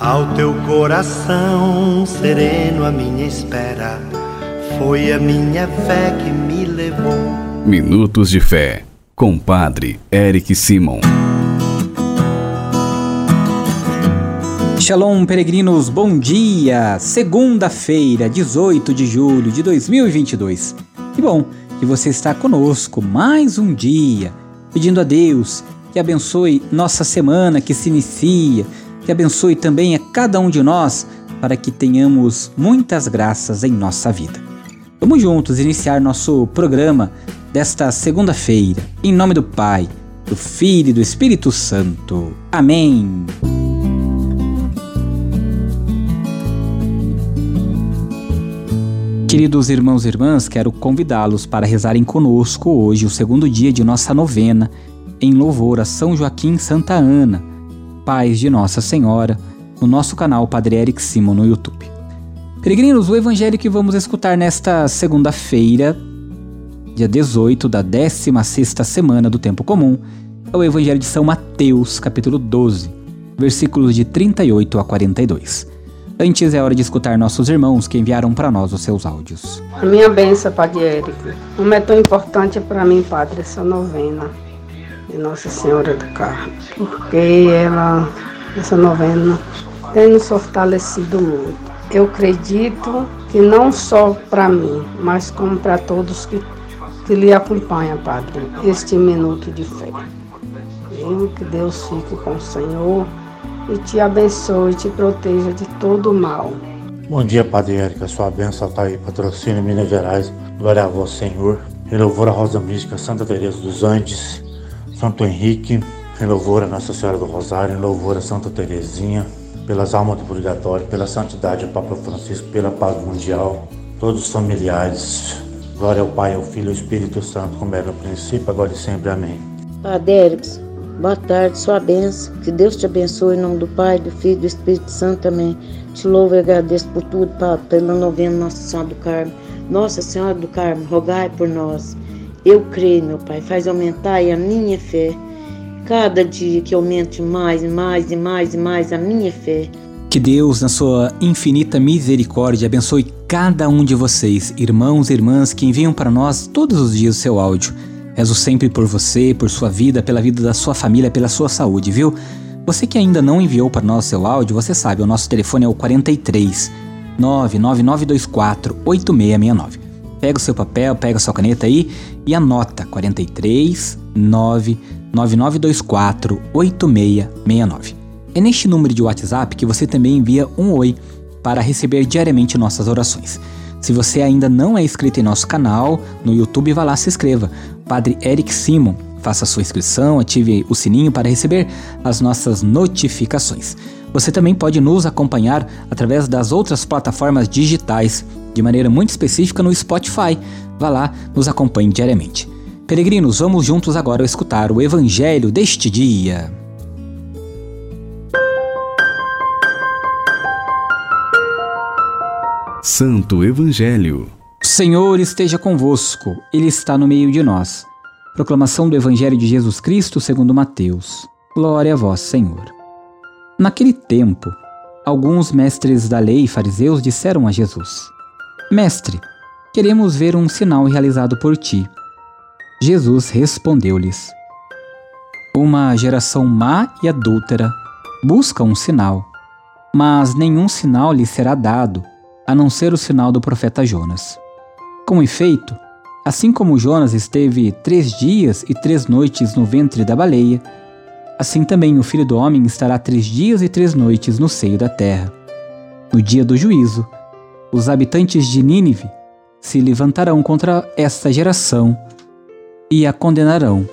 Ao teu coração sereno, a minha espera foi a minha fé que me levou. Minutos de Fé, com Padre Eric Simon. Shalom, peregrinos, bom dia! Segunda-feira, 18 de julho de 2022. Que bom que você está conosco mais um dia, pedindo a Deus que abençoe nossa semana que se inicia que abençoe também a cada um de nós para que tenhamos muitas graças em nossa vida. Vamos juntos iniciar nosso programa desta segunda-feira, em nome do Pai, do Filho e do Espírito Santo. Amém. Queridos irmãos e irmãs, quero convidá-los para rezarem conosco hoje o segundo dia de nossa novena em louvor a São Joaquim Santa Ana pais de Nossa Senhora no nosso canal Padre Eric Simon no YouTube. Peregrinos, o evangelho que vamos escutar nesta segunda-feira, dia 18 da 16 semana do tempo comum, é o evangelho de São Mateus, capítulo 12, versículos de 38 a 42. Antes é hora de escutar nossos irmãos que enviaram para nós os seus áudios. A minha benção, Padre Eric. Como é tão importante para mim, Padre, essa novena de Nossa Senhora do Carmo, porque ela, essa novena, tem nos fortalecido muito. Eu acredito que não só para mim, mas como para todos que, que lhe acompanham, Padre, este minuto de fé. Que Deus fique com o Senhor e te abençoe e te proteja de todo o mal. Bom dia, Padre Érica. Sua bênção está aí, patrocínio Minas Gerais. Glória a vós, Senhor. Em louvor Rosa Mística, Santa Teresa dos Andes, Santo Henrique, em louvor a Nossa Senhora do Rosário, em louvor a Santa Teresinha, pelas almas do purgatório, pela santidade do Papa Francisco, pela paz mundial, todos os familiares. Glória ao Pai, ao Filho e ao Espírito Santo, como era no princípio, agora e sempre. Amém. Padre boa tarde, sua bênção. Que Deus te abençoe em nome do Pai, do Filho e do Espírito Santo. Amém. Te louvo e agradeço por tudo, Padre, pela novena Nossa Senhora do Carmo. Nossa Senhora do Carmo, rogai por nós. Eu creio, meu Pai, faz aumentar a minha fé. Cada dia que aumente mais e mais e mais e mais a minha fé. Que Deus, na sua infinita misericórdia, abençoe cada um de vocês, irmãos e irmãs que enviam para nós todos os dias o seu áudio. Rezo sempre por você, por sua vida, pela vida da sua família, pela sua saúde, viu? Você que ainda não enviou para nós seu áudio, você sabe, o nosso telefone é o 43 99924 8669 pega o seu papel, pega a sua caneta aí e anota 43 99924 8669. É neste número de WhatsApp que você também envia um oi para receber diariamente nossas orações. Se você ainda não é inscrito em nosso canal no YouTube, vá lá se inscreva. Padre Eric Simon, faça sua inscrição, ative o sininho para receber as nossas notificações. Você também pode nos acompanhar através das outras plataformas digitais de maneira muito específica no Spotify. Vá lá, nos acompanhe diariamente. Peregrinos, vamos juntos agora escutar o Evangelho deste dia. Santo Evangelho. O Senhor esteja convosco, Ele está no meio de nós. Proclamação do Evangelho de Jesus Cristo segundo Mateus. Glória a vós, Senhor. Naquele tempo, alguns mestres da lei e fariseus disseram a Jesus: Mestre, queremos ver um sinal realizado por ti. Jesus respondeu-lhes: Uma geração má e adúltera busca um sinal, mas nenhum sinal lhe será dado, a não ser o sinal do profeta Jonas. Com efeito, assim como Jonas esteve três dias e três noites no ventre da baleia, assim também o filho do homem estará três dias e três noites no seio da terra. No dia do juízo, os habitantes de Nínive se levantarão contra esta geração e a condenarão,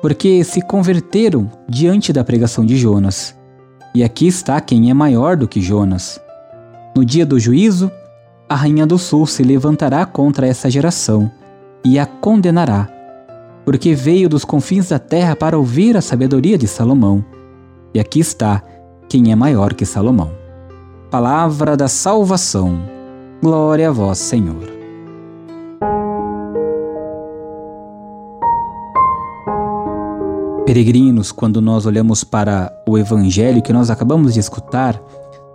porque se converteram diante da pregação de Jonas. E aqui está quem é maior do que Jonas. No dia do juízo, a rainha do sul se levantará contra essa geração e a condenará, porque veio dos confins da terra para ouvir a sabedoria de Salomão. E aqui está quem é maior que Salomão. Palavra da salvação. Glória a vós, Senhor. Peregrinos, quando nós olhamos para o evangelho que nós acabamos de escutar,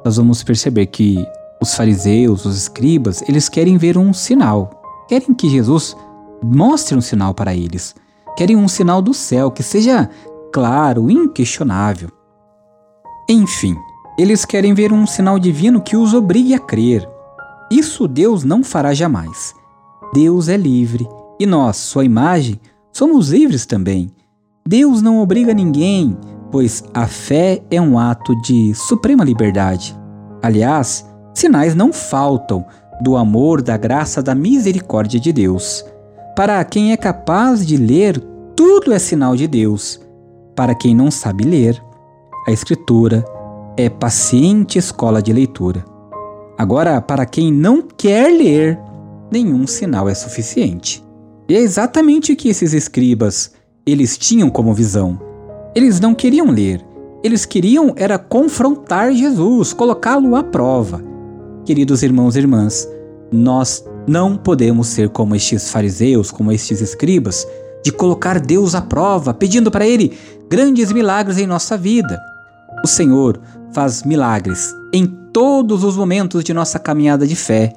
nós vamos perceber que os fariseus, os escribas, eles querem ver um sinal. Querem que Jesus mostre um sinal para eles. Querem um sinal do céu que seja claro, inquestionável. Enfim, eles querem ver um sinal divino que os obrigue a crer. Isso Deus não fará jamais. Deus é livre e nós, sua imagem, somos livres também. Deus não obriga ninguém, pois a fé é um ato de suprema liberdade. Aliás, sinais não faltam do amor, da graça, da misericórdia de Deus. Para quem é capaz de ler, tudo é sinal de Deus. Para quem não sabe ler, a Escritura é paciente escola de leitura. Agora, para quem não quer ler, nenhum sinal é suficiente. E é exatamente o que esses escribas eles tinham como visão. Eles não queriam ler, eles queriam era confrontar Jesus, colocá-lo à prova. Queridos irmãos e irmãs, nós não podemos ser como estes fariseus, como estes escribas, de colocar Deus à prova, pedindo para Ele grandes milagres em nossa vida. O Senhor faz milagres em todos os momentos de nossa caminhada de fé.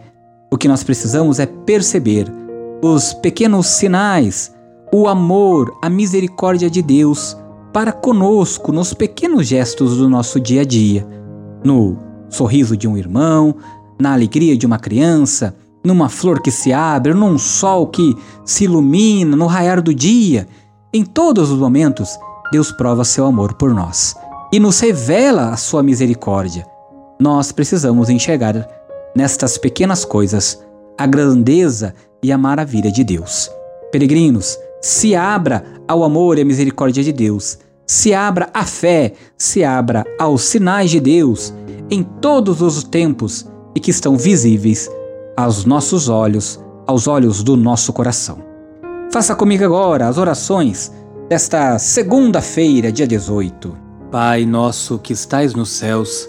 O que nós precisamos é perceber os pequenos sinais, o amor, a misericórdia de Deus para conosco nos pequenos gestos do nosso dia a dia, no sorriso de um irmão, na alegria de uma criança, numa flor que se abre, num sol que se ilumina, no raiar do dia. Em todos os momentos, Deus prova seu amor por nós e nos revela a sua misericórdia. Nós precisamos enxergar nestas pequenas coisas a grandeza e a maravilha de Deus. Peregrinos, se abra ao amor e à misericórdia de Deus. Se abra à fé, se abra aos sinais de Deus em todos os tempos e que estão visíveis aos nossos olhos, aos olhos do nosso coração. Faça comigo agora as orações desta segunda-feira, dia 18. Pai nosso que estais nos céus,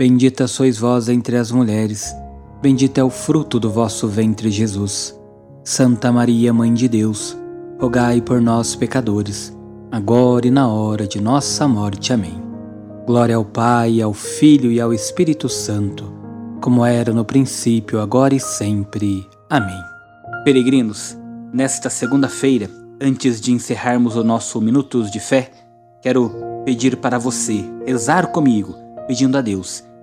Bendita sois vós entre as mulheres, bendito é o fruto do vosso ventre, Jesus. Santa Maria, Mãe de Deus, rogai por nós, pecadores, agora e na hora de nossa morte. Amém. Glória ao Pai, ao Filho e ao Espírito Santo, como era no princípio, agora e sempre. Amém. Peregrinos, nesta segunda-feira, antes de encerrarmos o nosso Minutos de Fé, quero pedir para você rezar comigo, pedindo a Deus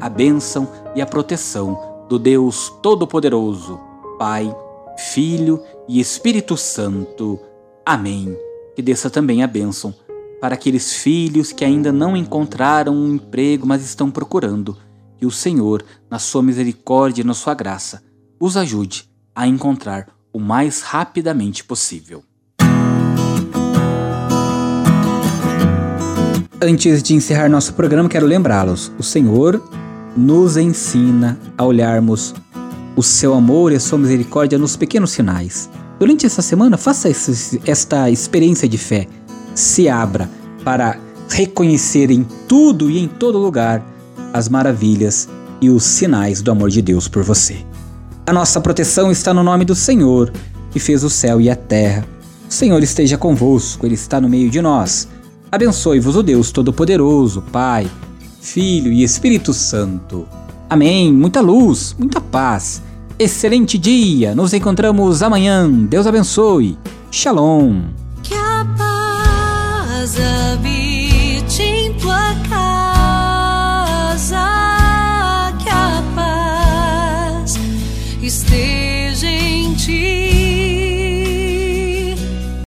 a bênção e a proteção do Deus Todo-Poderoso, Pai, Filho e Espírito Santo. Amém. Que desça também a bênção para aqueles filhos que ainda não encontraram um emprego, mas estão procurando. Que o Senhor, na sua misericórdia e na sua graça, os ajude a encontrar o mais rapidamente possível. Antes de encerrar nosso programa, quero lembrá-los: o Senhor nos ensina a olharmos o seu amor e a sua misericórdia nos pequenos sinais. Durante essa semana, faça esta experiência de fé. Se abra para reconhecer em tudo e em todo lugar as maravilhas e os sinais do amor de Deus por você. A nossa proteção está no nome do Senhor, que fez o céu e a terra. O Senhor esteja convosco, Ele está no meio de nós. Abençoe-vos o Deus Todo-Poderoso, Pai, Filho e Espírito Santo. Amém. Muita luz, muita paz. Excelente dia. Nos encontramos amanhã. Deus abençoe. Shalom. Que a paz habite em tua casa. Que a paz esteja.